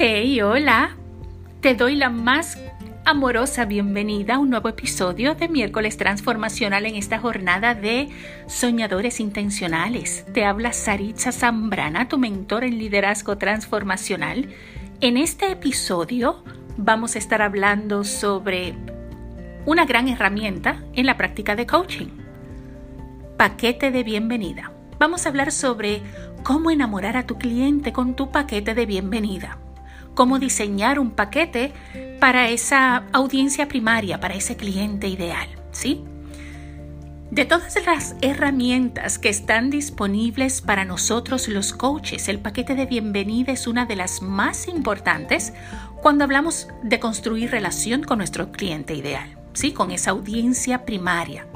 Hey, hola. Te doy la más amorosa bienvenida a un nuevo episodio de Miércoles Transformacional en esta jornada de Soñadores Intencionales. Te habla Saritza Zambrana, tu mentor en liderazgo transformacional. En este episodio vamos a estar hablando sobre una gran herramienta en la práctica de coaching. Paquete de bienvenida. Vamos a hablar sobre cómo enamorar a tu cliente con tu paquete de bienvenida cómo diseñar un paquete para esa audiencia primaria, para ese cliente ideal, ¿sí? De todas las herramientas que están disponibles para nosotros los coaches, el paquete de bienvenida es una de las más importantes cuando hablamos de construir relación con nuestro cliente ideal, ¿sí? Con esa audiencia primaria.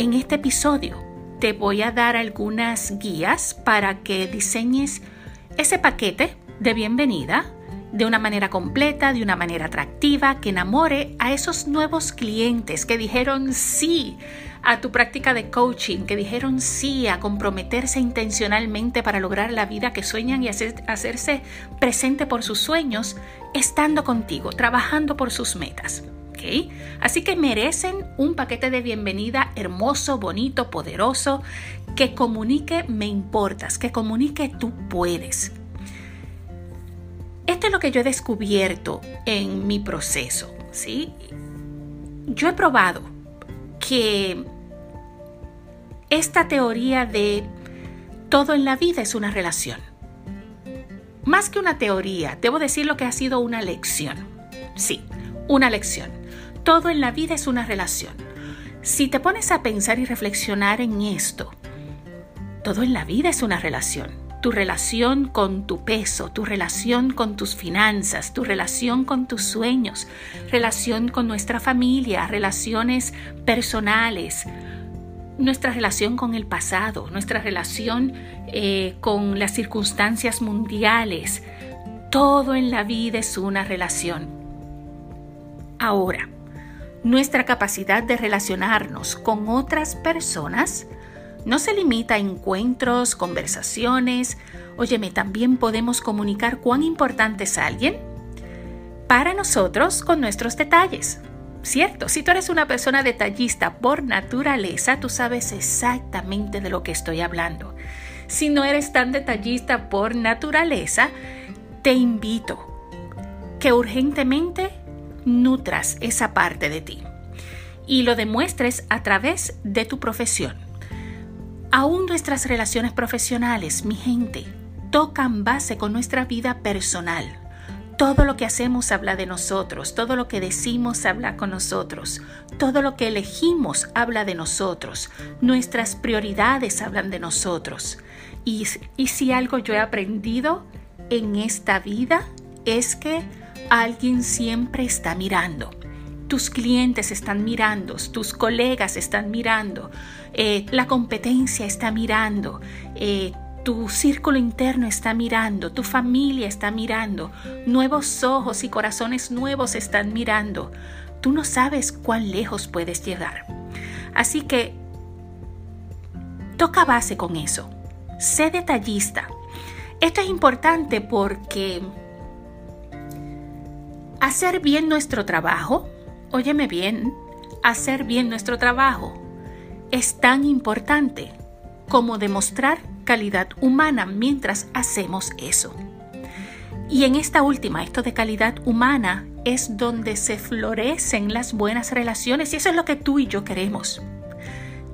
En este episodio te voy a dar algunas guías para que diseñes ese paquete de bienvenida de una manera completa, de una manera atractiva, que enamore a esos nuevos clientes que dijeron sí a tu práctica de coaching, que dijeron sí a comprometerse intencionalmente para lograr la vida que sueñan y hacerse presente por sus sueños, estando contigo, trabajando por sus metas. Así que merecen un paquete de bienvenida hermoso, bonito, poderoso, que comunique me importas, que comunique tú puedes. Lo que yo he descubierto en mi proceso, ¿sí? Yo he probado que esta teoría de todo en la vida es una relación. Más que una teoría, debo decir lo que ha sido una lección. Sí, una lección. Todo en la vida es una relación. Si te pones a pensar y reflexionar en esto, todo en la vida es una relación tu relación con tu peso, tu relación con tus finanzas, tu relación con tus sueños, relación con nuestra familia, relaciones personales, nuestra relación con el pasado, nuestra relación eh, con las circunstancias mundiales. Todo en la vida es una relación. Ahora, nuestra capacidad de relacionarnos con otras personas no se limita a encuentros, conversaciones. Óyeme, también podemos comunicar cuán importante es alguien para nosotros con nuestros detalles. Cierto, si tú eres una persona detallista por naturaleza, tú sabes exactamente de lo que estoy hablando. Si no eres tan detallista por naturaleza, te invito que urgentemente nutras esa parte de ti y lo demuestres a través de tu profesión. Aún nuestras relaciones profesionales, mi gente, tocan base con nuestra vida personal. Todo lo que hacemos habla de nosotros, todo lo que decimos habla con nosotros, todo lo que elegimos habla de nosotros, nuestras prioridades hablan de nosotros. Y, y si algo yo he aprendido en esta vida es que alguien siempre está mirando tus clientes están mirando, tus colegas están mirando, eh, la competencia está mirando, eh, tu círculo interno está mirando, tu familia está mirando, nuevos ojos y corazones nuevos están mirando. Tú no sabes cuán lejos puedes llegar. Así que toca base con eso. Sé detallista. Esto es importante porque hacer bien nuestro trabajo óyeme bien, hacer bien nuestro trabajo es tan importante como demostrar calidad humana mientras hacemos eso. Y en esta última, esto de calidad humana, es donde se florecen las buenas relaciones y eso es lo que tú y yo queremos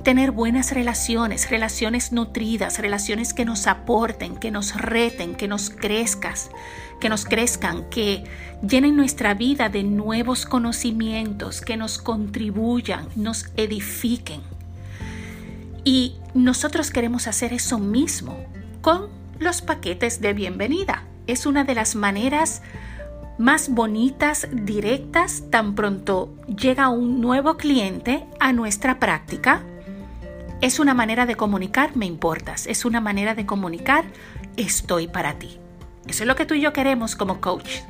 tener buenas relaciones, relaciones nutridas, relaciones que nos aporten, que nos reten, que nos crezcas, que nos crezcan, que llenen nuestra vida de nuevos conocimientos, que nos contribuyan, nos edifiquen. Y nosotros queremos hacer eso mismo con los paquetes de bienvenida. Es una de las maneras más bonitas, directas, tan pronto llega un nuevo cliente a nuestra práctica es una manera de comunicar, me importas. Es una manera de comunicar, estoy para ti. Eso es lo que tú y yo queremos como coach.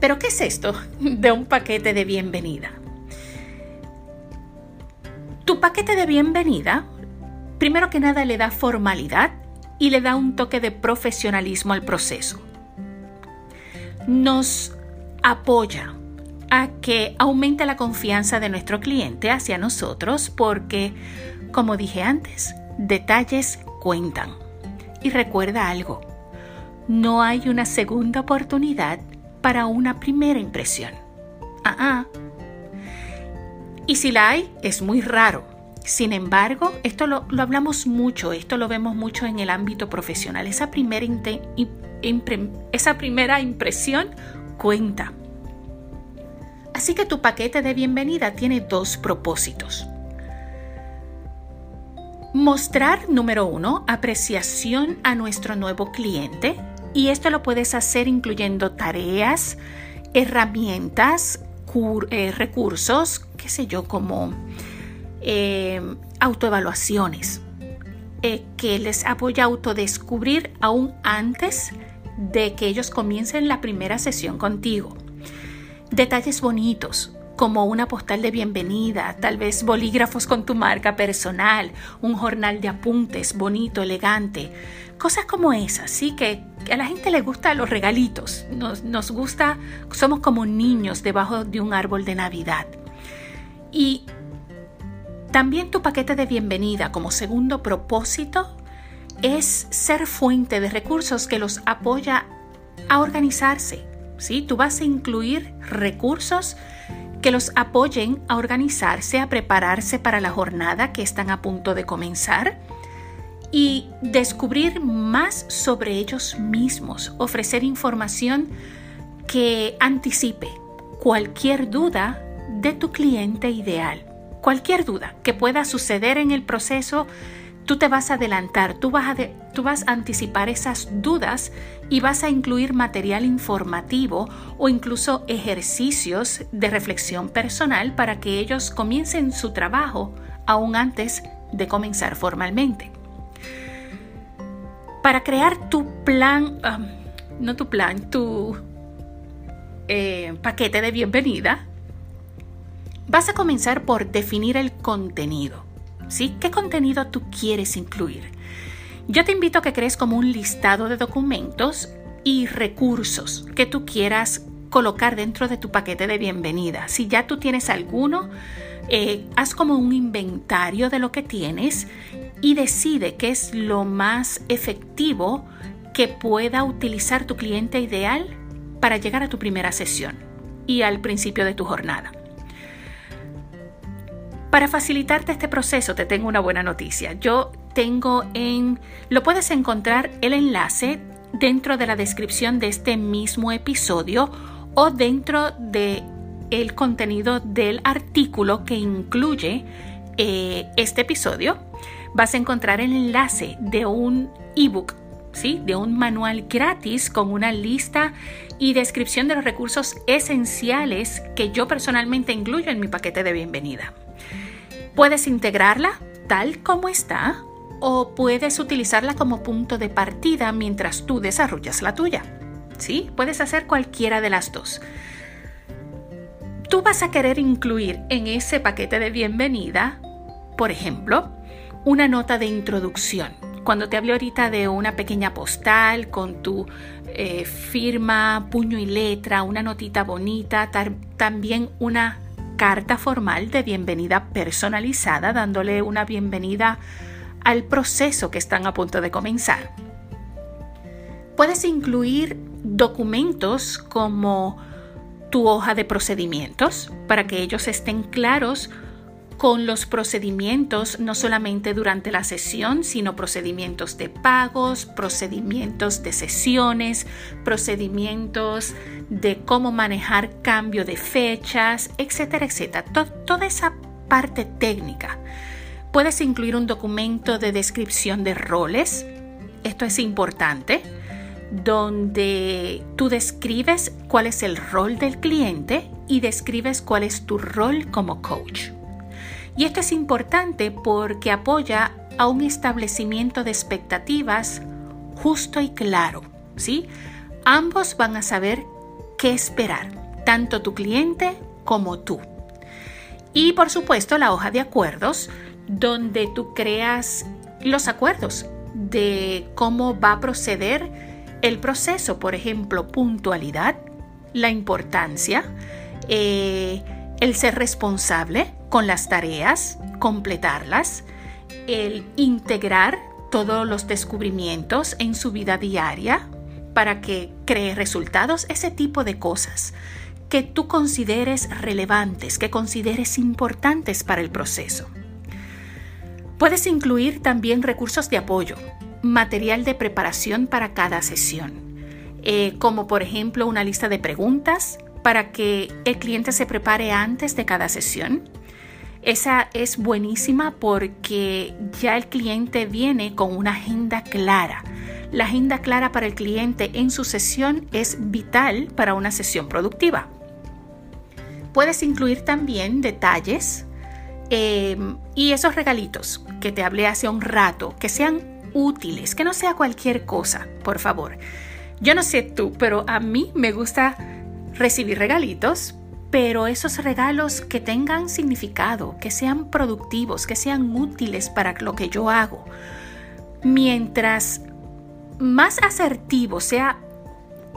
Pero ¿qué es esto de un paquete de bienvenida? Tu paquete de bienvenida, primero que nada, le da formalidad y le da un toque de profesionalismo al proceso. nos apoya a que aumente la confianza de nuestro cliente hacia nosotros porque, como dije antes, detalles cuentan. Y recuerda algo, no hay una segunda oportunidad para una primera impresión. Ah, ah. Y si la hay, es muy raro. Sin embargo, esto lo, hablamos mucho, esto lo vemos mucho en el ámbito profesional. Esa primera, esa primera impresión cuenta. Así que tu paquete de bienvenida tiene dos propósitos. Mostrar, número uno, apreciación a nuestro nuevo cliente. Y esto lo puedes hacer incluyendo tareas, herramientas, eh, recursos, qué sé yo, como eh, autoevaluaciones, eh, que les apoya a autodescubrir aún antes de que ellos comiencen la primera sesión contigo. Detalles bonitos, como una postal de bienvenida, tal vez bolígrafos con tu marca personal, un jornal de apuntes bonito, elegante, cosas como esas, sí, que, a la gente le gusta los regalitos, nos, nos gusta, somos como niños debajo de un árbol de Navidad. Y también tu paquete de bienvenida como segundo propósito es ser fuente de recursos que los apoya a organizarse. ¿Sí? Tú vas a incluir recursos que los apoyen a organizarse, a prepararse para la jornada que están a punto de comenzar y descubrir más sobre ellos mismos, ofrecer información que anticipe cualquier duda de tu cliente ideal. Cualquier duda que pueda suceder en el proceso tú te vas a adelantar, tú vas a, tú vas anticipar esas dudas y vas a incluir material informativo o incluso ejercicios de reflexión personal para que ellos comiencen su trabajo aún antes de comenzar formalmente. Para crear tu plan, no tu plan, tu eh, paquete de bienvenida, vas a comenzar por definir el contenido. ¿Sí? ¿Qué contenido tú quieres incluir? Yo te invito a que crees como un listado de documentos y recursos que tú quieras colocar dentro de tu paquete de bienvenida. Si ya tú tienes alguno, eh, haz como un inventario de lo que tienes y decide qué es lo más efectivo que pueda utilizar tu cliente ideal para llegar a tu primera sesión y al principio de tu jornada. Para facilitarte este proceso te tengo una buena noticia. Yo tengo en... Lo puedes encontrar el enlace dentro de la descripción de este mismo episodio o dentro de el contenido del artículo que incluye eh, este episodio. Vas a encontrar el enlace de un ebook ¿Sí? de un manual gratis con una lista y descripción de los recursos esenciales que yo personalmente incluyo en mi paquete de bienvenida. Puedes integrarla tal como está o puedes utilizarla como punto de partida mientras tú desarrollas la tuya. ¿Sí? Puedes hacer cualquiera de las dos. Tú vas a querer incluir en ese paquete de bienvenida, por ejemplo, una nota de introducción. Cuando te hablé ahorita de una pequeña postal con tu eh, firma, puño y letra, una notita bonita, también una carta formal de bienvenida personalizada, dándole una bienvenida al proceso que están a punto de comenzar. Puedes incluir documentos como tu hoja de procedimientos para que ellos estén claros con los procedimientos no solamente durante la sesión, sino procedimientos de pagos, procedimientos de sesiones, procedimientos de cómo manejar cambio de fechas, etcétera, etcétera. toda esa parte técnica. Puedes incluir un documento de descripción de roles. Esto es importante donde tú describes cuál es el rol del cliente y describes cuál es tu rol como coach. Y esto es importante porque apoya a un establecimiento de expectativas justo y claro, ¿sí? Ambos van a saber qué esperar, tanto tu cliente como tú. Y por supuesto la hoja de acuerdos, donde tú creas los acuerdos de cómo va a proceder el proceso, por ejemplo, puntualidad, la importancia, eh, el ser responsable con las tareas, completarlas, el integrar todos los descubrimientos en su vida diaria para que cree resultados, ese tipo de cosas que tú consideres relevantes, que consideres importantes para el proceso. Puedes incluir también recursos de apoyo, material de preparación para cada sesión, eh, como por ejemplo una lista de preguntas para que el cliente se prepare antes de cada sesión. Esa es buenísima porque ya el cliente viene con una agenda clara. La agenda clara para el cliente en su sesión es vital para una sesión productiva. Puedes incluir también detalles em, y esos regalitos que te hablé hace un rato, que sean útiles, que no sea cualquier cosa, por favor. Yo no sé tú, pero a mí me gusta recibir regalitos, pero esos regalos que tengan significado, que sean productivos, que sean útiles para lo que yo hago. Mientras más asertivo sea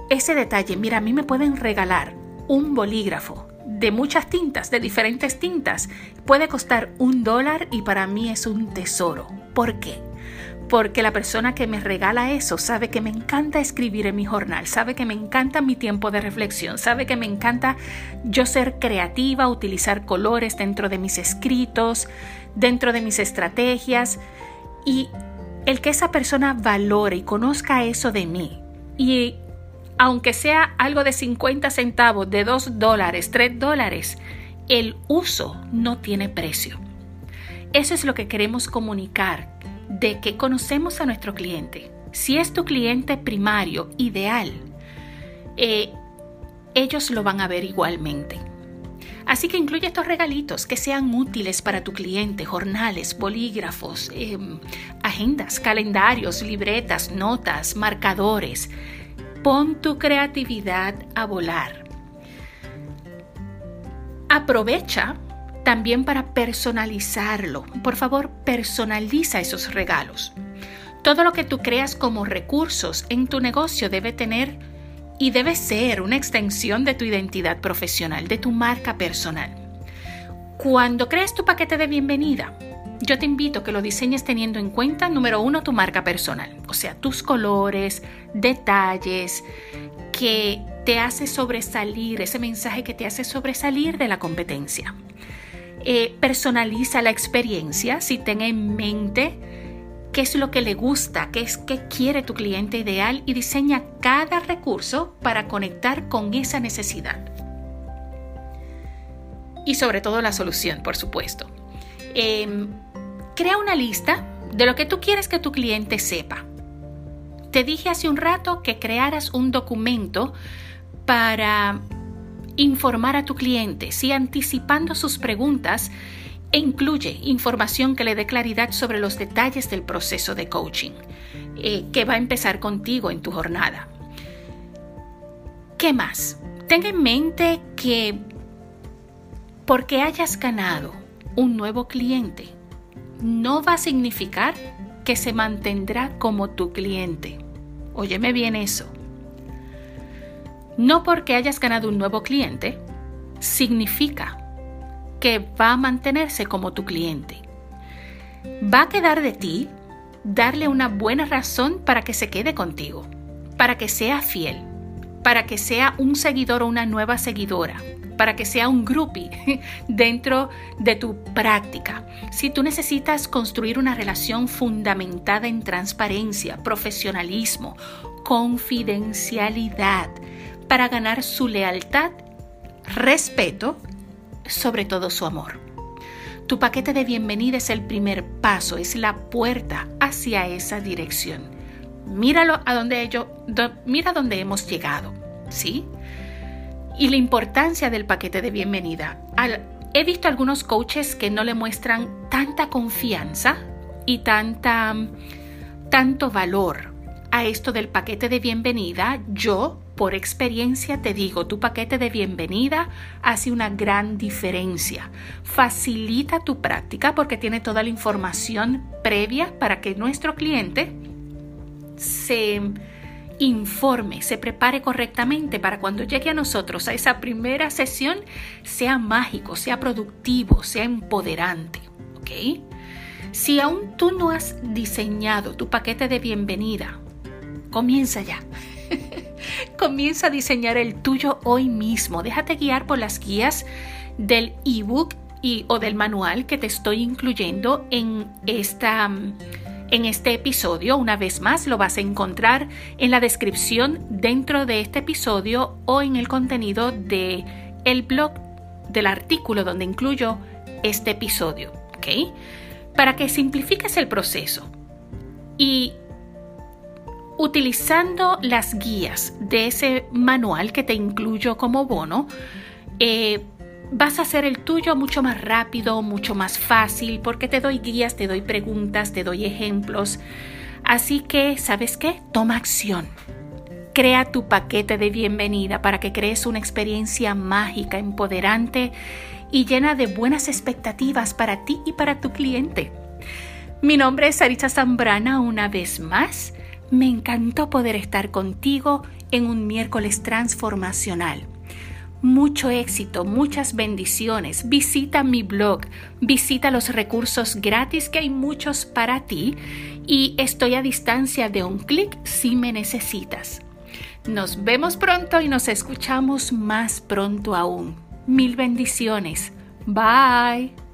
ese detalle, mira, a mí me pueden regalar un bolígrafo de muchas tintas, de diferentes tintas. Puede costar un dólar y para mí es un tesoro. ¿Por qué? Porque la persona que me regala eso sabe que me encanta escribir en mi jornal, sabe que me encanta mi tiempo de reflexión, sabe que me encanta yo ser creativa, utilizar colores dentro de mis escritos, dentro de mis estrategias y el que esa persona valore y conozca eso de mí y aunque sea algo de 50 centavos, de 2 dólares, 3 dólares, el uso no tiene precio. Eso es lo que queremos comunicar, de que conocemos a nuestro cliente. Si es tu cliente primario, ideal, eh, ellos lo van a ver igualmente. Así que incluye estos regalitos que sean útiles para tu cliente, jornales, bolígrafos, em, agendas, calendarios, libretas, notas, marcadores. Pon tu creatividad a volar. Aprovecha también para personalizarlo. Por favor, personaliza esos regalos. Todo lo que tú creas como recursos en tu negocio debe tener y debe ser una extensión de tu identidad profesional, de tu marca personal. Cuando crees tu paquete de bienvenida, yo te invito a que lo diseñes teniendo en cuenta, número uno, tu marca personal, o sea, tus colores, detalles, que te hace sobresalir, ese mensaje que te hace sobresalir de la competencia. Eh, personaliza la experiencia, si ten en mente qué es lo que le gusta, qué es que quiere tu cliente ideal y diseña cada recurso para conectar con esa necesidad. Y sobre todo la solución, por supuesto. Em, Crea una lista de lo que tú quieres que tu cliente sepa. Te dije hace un rato que crearas un documento para informar a tu cliente, si anticipando sus preguntas e incluye información que le dé claridad sobre los detalles del proceso de coaching eh, que va a empezar contigo en tu jornada. ¿Qué más? Ten en mente que porque hayas ganado un nuevo cliente, no va a significar que se mantendrá como tu cliente. Óyeme bien eso. No porque hayas ganado un nuevo cliente, significa que va a mantenerse como tu cliente. Va a quedar de ti darle una buena razón para que se quede contigo, para que sea fiel, para que sea un seguidor o una nueva seguidora, para que sea un groupie dentro de tu práctica. Si tú necesitas construir una relación fundamentada en transparencia, profesionalismo, confidencialidad, para ganar su lealtad, respeto, sobre todo su amor. Tu paquete de bienvenida es el primer paso, es la puerta hacia esa dirección. Míralo a donde ello, mira dónde hemos llegado, ¿sí? y la importancia del paquete de bienvenida. he visto algunos coaches que no le muestran tanta confianza y tanta, tanto valor a esto del paquete de bienvenida. Yo, por experiencia, te digo, tu paquete de bienvenida hace una gran diferencia. Facilita tu práctica porque tiene toda la información previa para que nuestro cliente se informe, se prepare correctamente para cuando llegue a nosotros a esa primera sesión sea mágico, sea productivo, sea empoderante. ¿Ok? Si aún tú no has diseñado tu paquete de bienvenida, comienza ya. Comienza a diseñar el tuyo hoy mismo. Déjate guiar por las guías del ebook y o del manual que te estoy incluyendo en esta en este episodio. Una vez más, lo vas a encontrar en la descripción dentro de este episodio o en el contenido de el blog del artículo donde incluyo este episodio, ¿ok? Para que simplifiques el proceso y utilizando las guías de ese manual que te incluyo como bono, eh, vas a hacer el tuyo mucho más rápido, mucho más fácil, porque te doy guías, te doy preguntas, te doy ejemplos. Así que, ¿sabes qué? Toma acción. Crea tu paquete de bienvenida para que crees una experiencia mágica, empoderante y llena de buenas expectativas para ti y para tu cliente. Mi nombre es Sarita Zambrana una vez más. Me encantó poder estar contigo en un miércoles transformacional mucho éxito, muchas bendiciones. Visita mi blog, visita los recursos gratis que hay muchos para ti y estoy a distancia de un clic si me necesitas. Nos vemos pronto y nos escuchamos más pronto aún. Mil bendiciones. Bye.